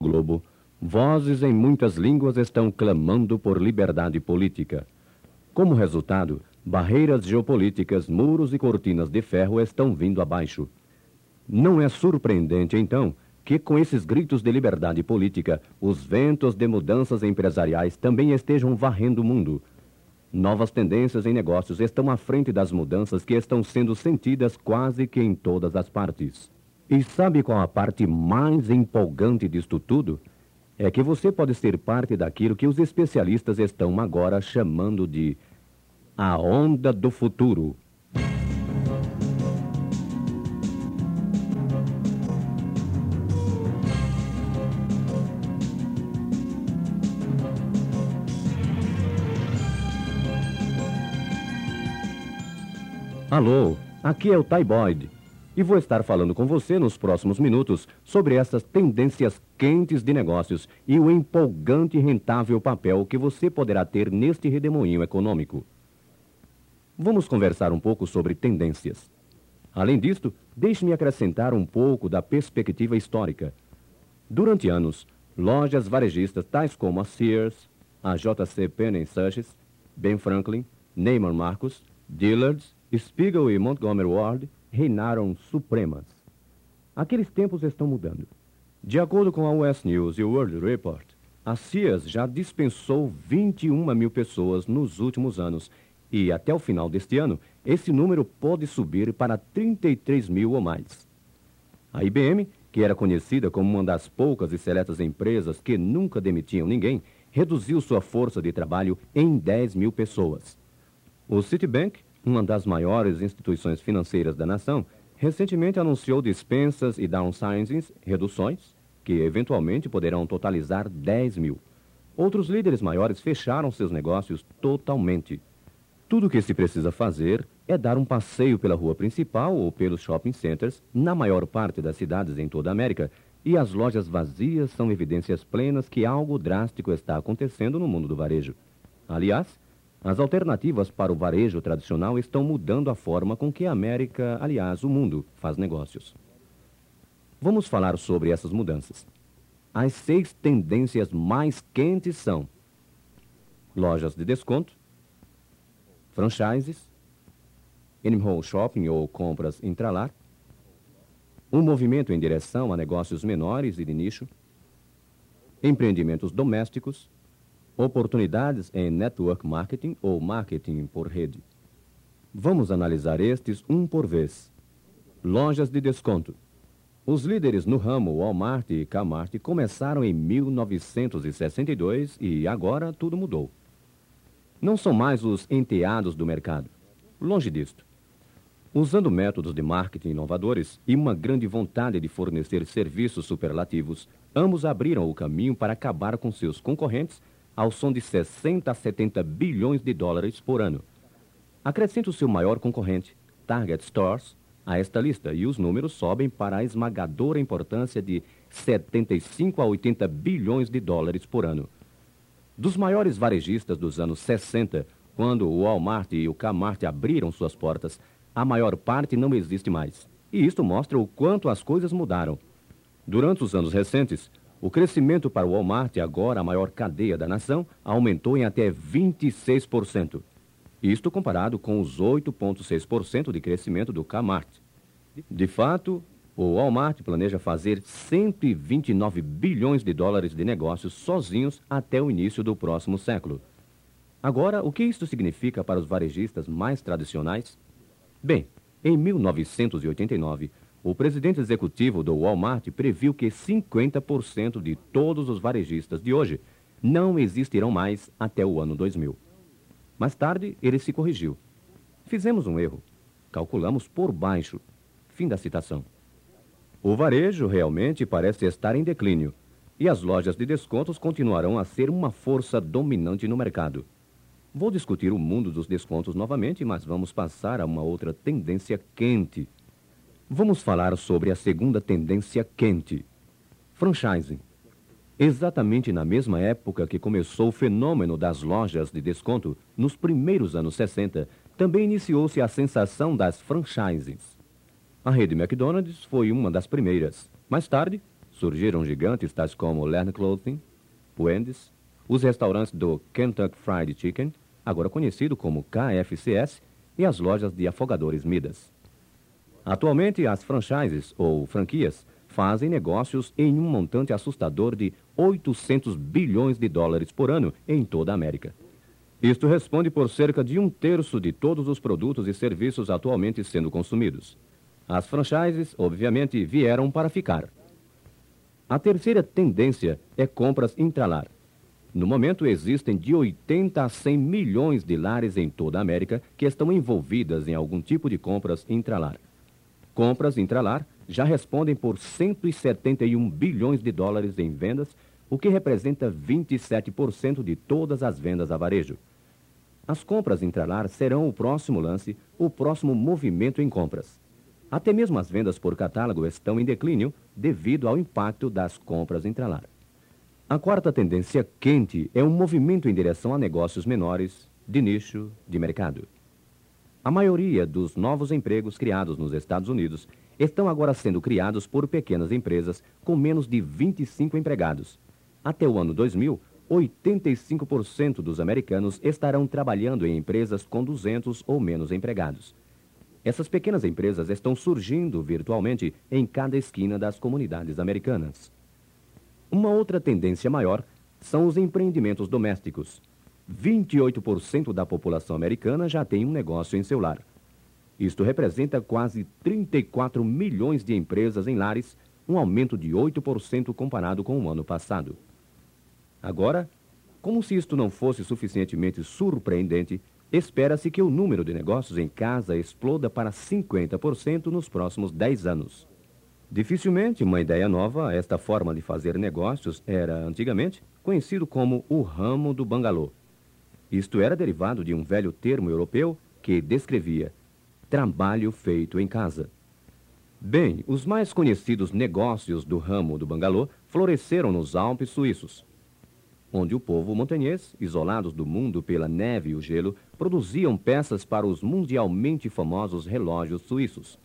globo, vozes em muitas línguas estão clamando por liberdade política. Como resultado, barreiras geopolíticas, muros e cortinas de ferro estão vindo abaixo. Não é surpreendente, então, que com esses gritos de liberdade política, os ventos de mudanças empresariais também estejam varrendo o mundo. Novas tendências em negócios estão à frente das mudanças que estão sendo sentidas quase que em todas as partes. E sabe qual a parte mais empolgante disto tudo? É que você pode ser parte daquilo que os especialistas estão agora chamando de a onda do futuro. Alô, aqui é o Ty Boyd e vou estar falando com você nos próximos minutos sobre essas tendências quentes de negócios e o empolgante e rentável papel que você poderá ter neste redemoinho econômico. Vamos conversar um pouco sobre tendências. Além disto, deixe-me acrescentar um pouco da perspectiva histórica. Durante anos, lojas varejistas tais como a Sears, a JC Penney Sachs, Ben Franklin, Neyman Marcos, Dillard's Spiegel e Montgomery Ward reinaram supremas. Aqueles tempos estão mudando. De acordo com a US News e o World Report, a Sears já dispensou 21 mil pessoas nos últimos anos e, até o final deste ano, esse número pode subir para 33 mil ou mais. A IBM, que era conhecida como uma das poucas e seletas empresas que nunca demitiam ninguém, reduziu sua força de trabalho em 10 mil pessoas. O Citibank uma das maiores instituições financeiras da nação, recentemente anunciou dispensas e downsizings, reduções, que eventualmente poderão totalizar 10 mil. Outros líderes maiores fecharam seus negócios totalmente. Tudo o que se precisa fazer é dar um passeio pela rua principal ou pelos shopping centers na maior parte das cidades em toda a América e as lojas vazias são evidências plenas que algo drástico está acontecendo no mundo do varejo. Aliás, as alternativas para o varejo tradicional estão mudando a forma com que a América, aliás, o mundo, faz negócios. Vamos falar sobre essas mudanças. As seis tendências mais quentes são lojas de desconto, franchises, in-home shopping ou compras intralar, um movimento em direção a negócios menores e de nicho, empreendimentos domésticos, Oportunidades em network marketing ou marketing por rede. Vamos analisar estes um por vez. Lojas de desconto. Os líderes no ramo Walmart e Kmart começaram em 1962 e agora tudo mudou. Não são mais os enteados do mercado. Longe disto. Usando métodos de marketing inovadores e uma grande vontade de fornecer serviços superlativos, ambos abriram o caminho para acabar com seus concorrentes ao som de 60 a 70 bilhões de dólares por ano. Acrescente o seu maior concorrente, Target Stores, a esta lista e os números sobem para a esmagadora importância de 75 a 80 bilhões de dólares por ano. Dos maiores varejistas dos anos 60, quando o Walmart e o Kmart abriram suas portas, a maior parte não existe mais. E isto mostra o quanto as coisas mudaram. Durante os anos recentes, o crescimento para o Walmart, agora a maior cadeia da nação, aumentou em até 26%. Isto comparado com os 8,6% de crescimento do Kmart. De fato, o Walmart planeja fazer 129 bilhões de dólares de negócios sozinhos até o início do próximo século. Agora, o que isso significa para os varejistas mais tradicionais? Bem, em 1989, o presidente executivo do Walmart previu que 50% de todos os varejistas de hoje não existirão mais até o ano 2000. Mais tarde, ele se corrigiu. Fizemos um erro. Calculamos por baixo. Fim da citação. O varejo realmente parece estar em declínio e as lojas de descontos continuarão a ser uma força dominante no mercado. Vou discutir o mundo dos descontos novamente, mas vamos passar a uma outra tendência quente Vamos falar sobre a segunda tendência quente: franchising. Exatamente na mesma época que começou o fenômeno das lojas de desconto, nos primeiros anos 60, também iniciou-se a sensação das franchises. A rede McDonald's foi uma das primeiras. Mais tarde, Surgiram gigantes tais como Learn Clothing, Wendy's, os restaurantes do Kentucky Fried Chicken, agora conhecido como KFCS, e as lojas de afogadores Midas. Atualmente, as franchises ou franquias fazem negócios em um montante assustador de 800 bilhões de dólares por ano em toda a América. Isto responde por cerca de um terço de todos os produtos e serviços atualmente sendo consumidos. As franchises, obviamente, vieram para ficar. A terceira tendência é compras intralar. No momento, existem de 80 a 100 milhões de lares em toda a América que estão envolvidas em algum tipo de compras intralar. Compras intralar já respondem por 171 bilhões de dólares em vendas, o que representa 27% de todas as vendas a varejo. As compras intralar serão o próximo lance, o próximo movimento em compras. Até mesmo as vendas por catálogo estão em declínio devido ao impacto das compras intralar. A quarta tendência quente é um movimento em direção a negócios menores, de nicho, de mercado. A maioria dos novos empregos criados nos Estados Unidos estão agora sendo criados por pequenas empresas com menos de 25 empregados. Até o ano 2000, 85% dos americanos estarão trabalhando em empresas com 200 ou menos empregados. Essas pequenas empresas estão surgindo virtualmente em cada esquina das comunidades americanas. Uma outra tendência maior são os empreendimentos domésticos. 28% da população americana já tem um negócio em seu lar. Isto representa quase 34 milhões de empresas em lares, um aumento de 8% comparado com o ano passado. Agora, como se isto não fosse suficientemente surpreendente, espera-se que o número de negócios em casa exploda para 50% nos próximos 10 anos. Dificilmente uma ideia nova, esta forma de fazer negócios era, antigamente, conhecido como o ramo do bangalô. Isto era derivado de um velho termo europeu que descrevia trabalho feito em casa. Bem, os mais conhecidos negócios do ramo do bangalô floresceram nos Alpes suíços, onde o povo montanhês, isolados do mundo pela neve e o gelo, produziam peças para os mundialmente famosos relógios suíços.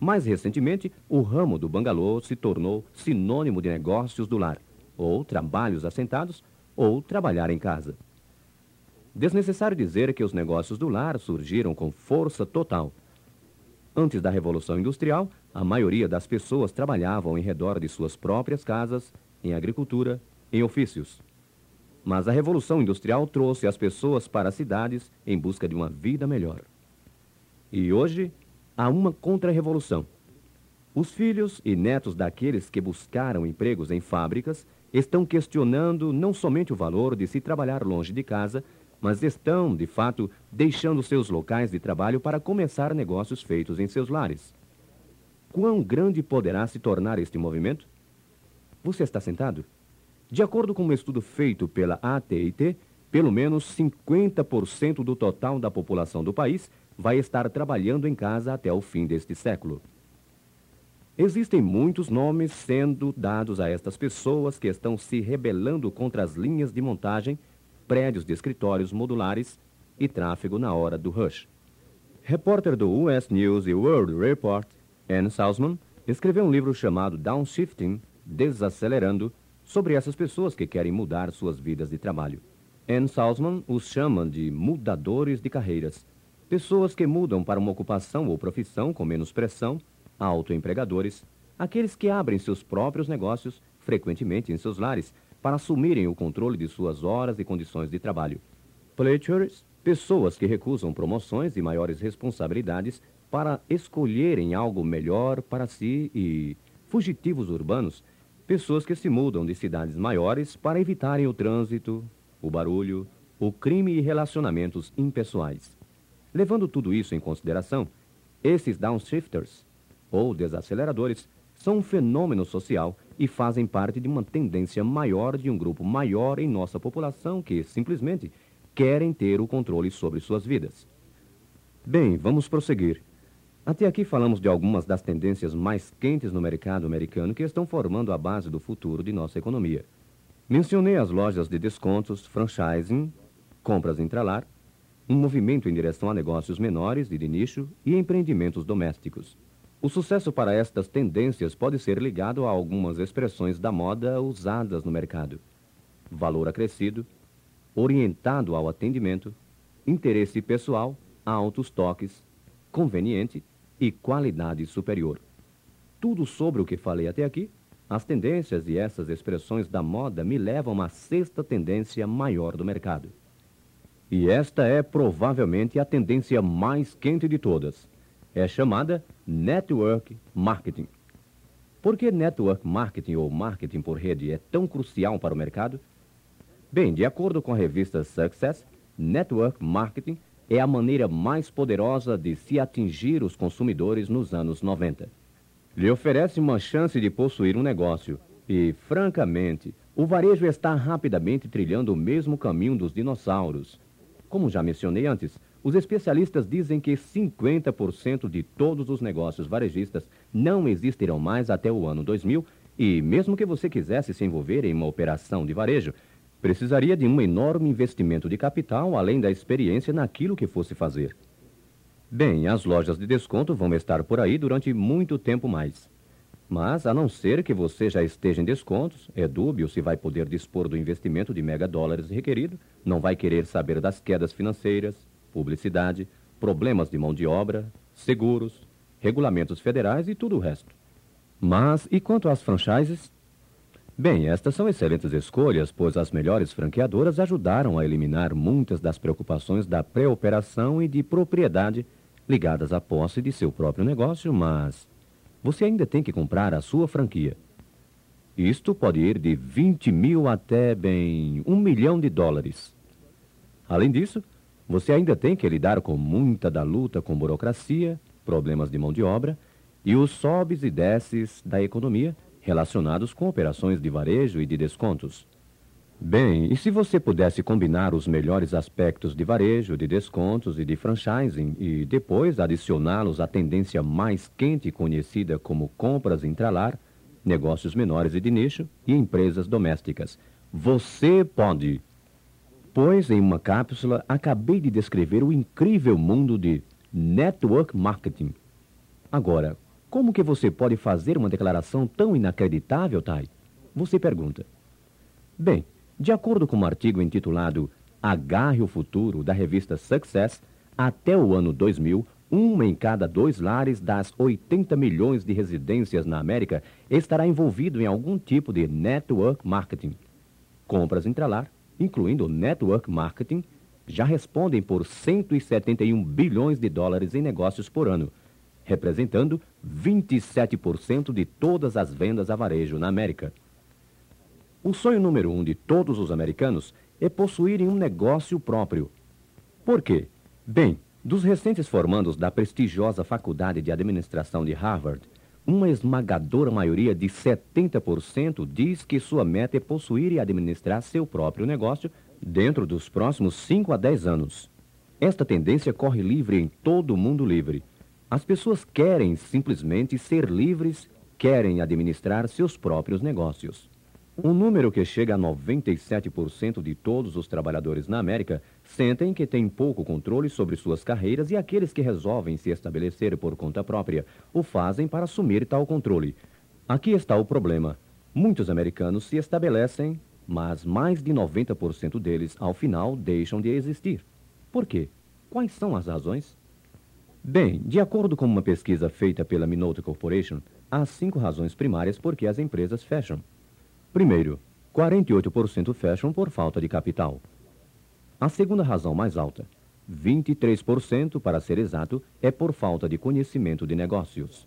Mais recentemente, o ramo do bangalô se tornou sinônimo de negócios do lar, ou trabalhos assentados, ou trabalhar em casa. Desnecessário dizer que os negócios do lar surgiram com força total. Antes da Revolução Industrial, a maioria das pessoas trabalhavam em redor de suas próprias casas, em agricultura, em ofícios. Mas a Revolução Industrial trouxe as pessoas para as cidades em busca de uma vida melhor. E hoje, há uma contra-revolução. Os filhos e netos daqueles que buscaram empregos em fábricas estão questionando não somente o valor de se trabalhar longe de casa, mas estão, de fato, deixando seus locais de trabalho para começar negócios feitos em seus lares. Quão grande poderá se tornar este movimento? Você está sentado? De acordo com um estudo feito pela AT&T, pelo menos 50% do total da população do país vai estar trabalhando em casa até o fim deste século. Existem muitos nomes sendo dados a estas pessoas que estão se rebelando contra as linhas de montagem, prédios de escritórios modulares e tráfego na hora do rush. Repórter do US News e World Report, Ann Salzman, escreveu um livro chamado Downshifting, Desacelerando, sobre essas pessoas que querem mudar suas vidas de trabalho. Ann Salzman os chama de mudadores de carreiras Pessoas que mudam para uma ocupação ou profissão com menos pressão, autoempregadores, aqueles que abrem seus próprios negócios, frequentemente em seus lares, para assumirem o controle de suas horas e condições de trabalho. Pletchers, pessoas que recusam promoções e maiores responsabilidades para escolherem algo melhor para si e fugitivos urbanos, pessoas que se mudam de cidades maiores para evitarem o trânsito, o barulho, o crime e relacionamentos impessoais. Levando tudo isso em consideração, esses downshifters, ou desaceleradores, são um fenômeno social e fazem parte de uma tendência maior de um grupo maior em nossa população que, simplesmente, querem ter o controle sobre suas vidas. Bem, vamos prosseguir. Até aqui falamos de algumas das tendências mais quentes no mercado americano que estão formando a base do futuro de nossa economia. Mencionei as lojas de descontos, franchising, compras intralar, um movimento em direção a negócios menores e de nicho e empreendimentos domésticos. O sucesso para estas tendências pode ser ligado a algumas expressões da moda usadas no mercado: valor acrescido, orientado ao atendimento, interesse pessoal, altos toques, conveniente e qualidade superior. Tudo sobre o que falei até aqui, as tendências e essas expressões da moda me levam à sexta tendência maior do mercado. E esta é provavelmente a tendência mais quente de todas. É chamada Network Marketing. Por que Network Marketing ou marketing por rede é tão crucial para o mercado? Bem, de acordo com a revista Success, Network Marketing é a maneira mais poderosa de se atingir os consumidores nos anos 90. Lhe oferece uma chance de possuir um negócio e, francamente, o varejo está rapidamente trilhando o mesmo caminho dos dinossauros. Como já mencionei antes, os especialistas dizem que 50% de todos os negócios varejistas não existirão mais até o ano 2000 e, mesmo que você quisesse se envolver em uma operação de varejo, precisaria de um enorme investimento de capital, além da experiência naquilo que fosse fazer. Bem, as lojas de desconto vão estar por aí durante muito tempo mais. Mas, a não ser que você já esteja em descontos, é dúbio se vai poder dispor do investimento de mega dólares requerido, não vai querer saber das quedas financeiras, publicidade, problemas de mão de obra, seguros, regulamentos federais e tudo o resto. Mas, e quanto às franchises? Bem, estas são excelentes escolhas, pois as melhores franqueadoras ajudaram a eliminar muitas das preocupações da pré-operação e de propriedade ligadas à posse de seu próprio negócio, mas você ainda tem que comprar a sua franquia. Isto pode ir de 20 mil até, bem, um milhão de dólares. Além disso, você ainda tem que lidar com muita da luta com burocracia, problemas de mão de obra e os sobes e desces da economia relacionados com operações de varejo e de descontos. Bem, e se você pudesse combinar os melhores aspectos de varejo, de descontos e de franchising e depois adicioná-los à tendência mais quente conhecida como compras intralar, negócios menores e de nicho e empresas domésticas? Você pode! Pois em uma cápsula acabei de descrever o incrível mundo de network marketing. Agora, como que você pode fazer uma declaração tão inacreditável, Tai? Você pergunta. Bem, de acordo com um artigo intitulado Agarre o Futuro, da revista Success, até o ano 2000, uma em cada dois lares das 80 milhões de residências na América estará envolvido em algum tipo de network marketing. Compras intralar, incluindo network marketing, já respondem por 171 bilhões de dólares em negócios por ano representando 27% de todas as vendas a varejo na América. O sonho número um de todos os americanos é possuírem um negócio próprio. Por quê? Bem, dos recentes formandos da prestigiosa Faculdade de Administração de Harvard, uma esmagadora maioria de 70% diz que sua meta é possuir e administrar seu próprio negócio dentro dos próximos 5 a 10 anos. Esta tendência corre livre em todo o mundo livre. As pessoas querem simplesmente ser livres, querem administrar seus próprios negócios. Um número que chega a 97% de todos os trabalhadores na América sentem que têm pouco controle sobre suas carreiras e aqueles que resolvem se estabelecer por conta própria o fazem para assumir tal controle. Aqui está o problema. Muitos americanos se estabelecem, mas mais de 90% deles, ao final, deixam de existir. Por quê? Quais são as razões? Bem, de acordo com uma pesquisa feita pela Minolta Corporation, há cinco razões primárias por que as empresas fecham. Primeiro, 48% fecham por falta de capital. A segunda razão mais alta, 23%, para ser exato, é por falta de conhecimento de negócios.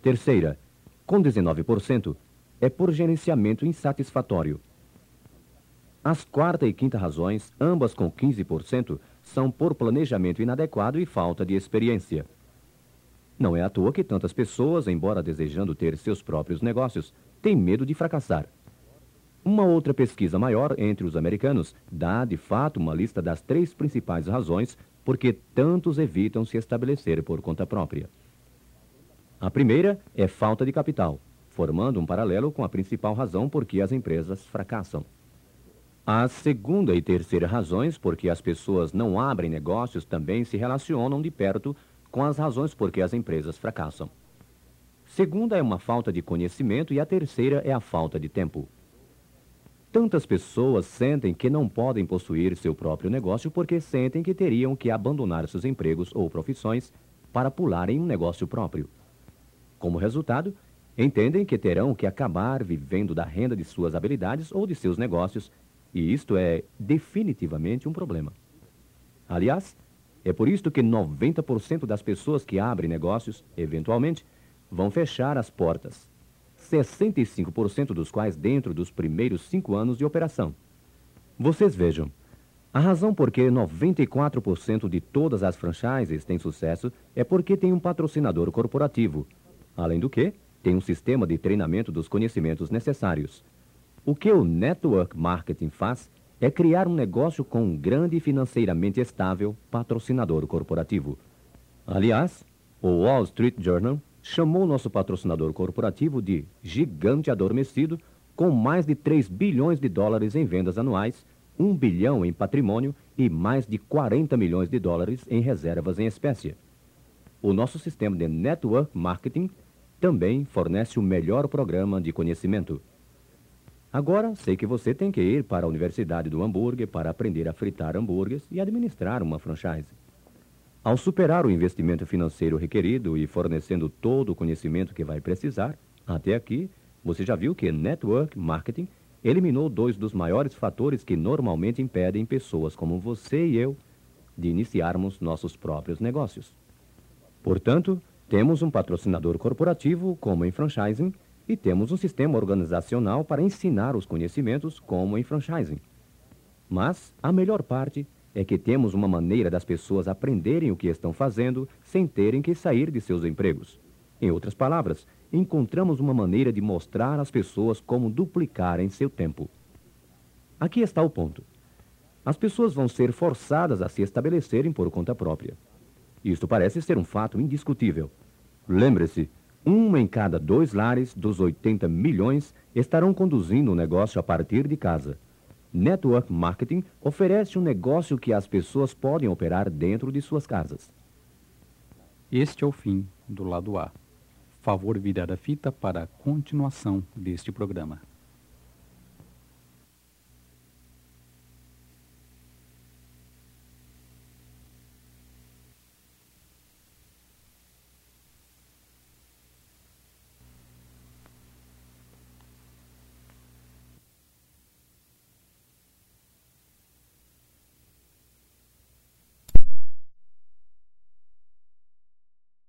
Terceira, com 19%, é por gerenciamento insatisfatório. As quarta e quinta razões, ambas com 15%, são por planejamento inadequado e falta de experiência. Não é à toa que tantas pessoas, embora desejando ter seus próprios negócios, têm medo de fracassar. Uma outra pesquisa maior entre os americanos dá, de fato, uma lista das três principais razões por que tantos evitam se estabelecer por conta própria. A primeira é falta de capital, formando um paralelo com a principal razão por que as empresas fracassam. A segunda e terceira razões por que as pessoas não abrem negócios também se relacionam de perto com as razões por que as empresas fracassam. Segunda é uma falta de conhecimento e a terceira é a falta de tempo. Tantas pessoas sentem que não podem possuir seu próprio negócio porque sentem que teriam que abandonar seus empregos ou profissões para pular em um negócio próprio. Como resultado, entendem que terão que acabar vivendo da renda de suas habilidades ou de seus negócios, e isto é definitivamente um problema. Aliás, é por isto que 90% das pessoas que abrem negócios, eventualmente, vão fechar as portas. 65% dos quais dentro dos primeiros cinco anos de operação. Vocês vejam, a razão por que 94% de todas as franchises têm sucesso é porque tem um patrocinador corporativo, Além do que, tem um sistema de treinamento dos conhecimentos necessários. O que o network marketing faz é criar um negócio com um grande e financeiramente estável patrocinador corporativo. Aliás, o Wall Street Journal chamou nosso patrocinador corporativo de gigante adormecido com mais de 3 bilhões de dólares em vendas anuais, 1 bilhão em patrimônio e mais de 40 milhões de dólares em reservas em espécie. O nosso sistema de network marketing também fornece o melhor programa de conhecimento. Agora, sei que você tem que ir para a Universidade do Hambúrguer para aprender a fritar hambúrgueres e administrar uma franchise. Ao superar o investimento financeiro requerido e fornecendo todo o conhecimento que vai precisar, até aqui, você já viu que Network Marketing eliminou dois dos maiores fatores que normalmente impedem pessoas como você e eu de iniciarmos nossos próprios negócios. Portanto, temos um patrocinador corporativo, como em franchising, e temos um sistema organizacional para ensinar os conhecimentos, como em franchising. Mas a melhor parte é que temos uma maneira das pessoas aprenderem o que estão fazendo sem terem que sair de seus empregos. Em outras palavras, encontramos uma maneira de mostrar às pessoas como duplicarem seu tempo. Aqui está o ponto. As pessoas vão ser forçadas a se estabelecerem por conta própria. Isto parece ser um fato indiscutível. Lembre-se, um em cada dois lares dos 80 milhões estarão conduzindo o negócio a partir de casa. Network Marketing oferece um negócio que as pessoas podem operar dentro de suas casas. Este é o fim do lado A. Favor virar a fita para a continuação deste programa.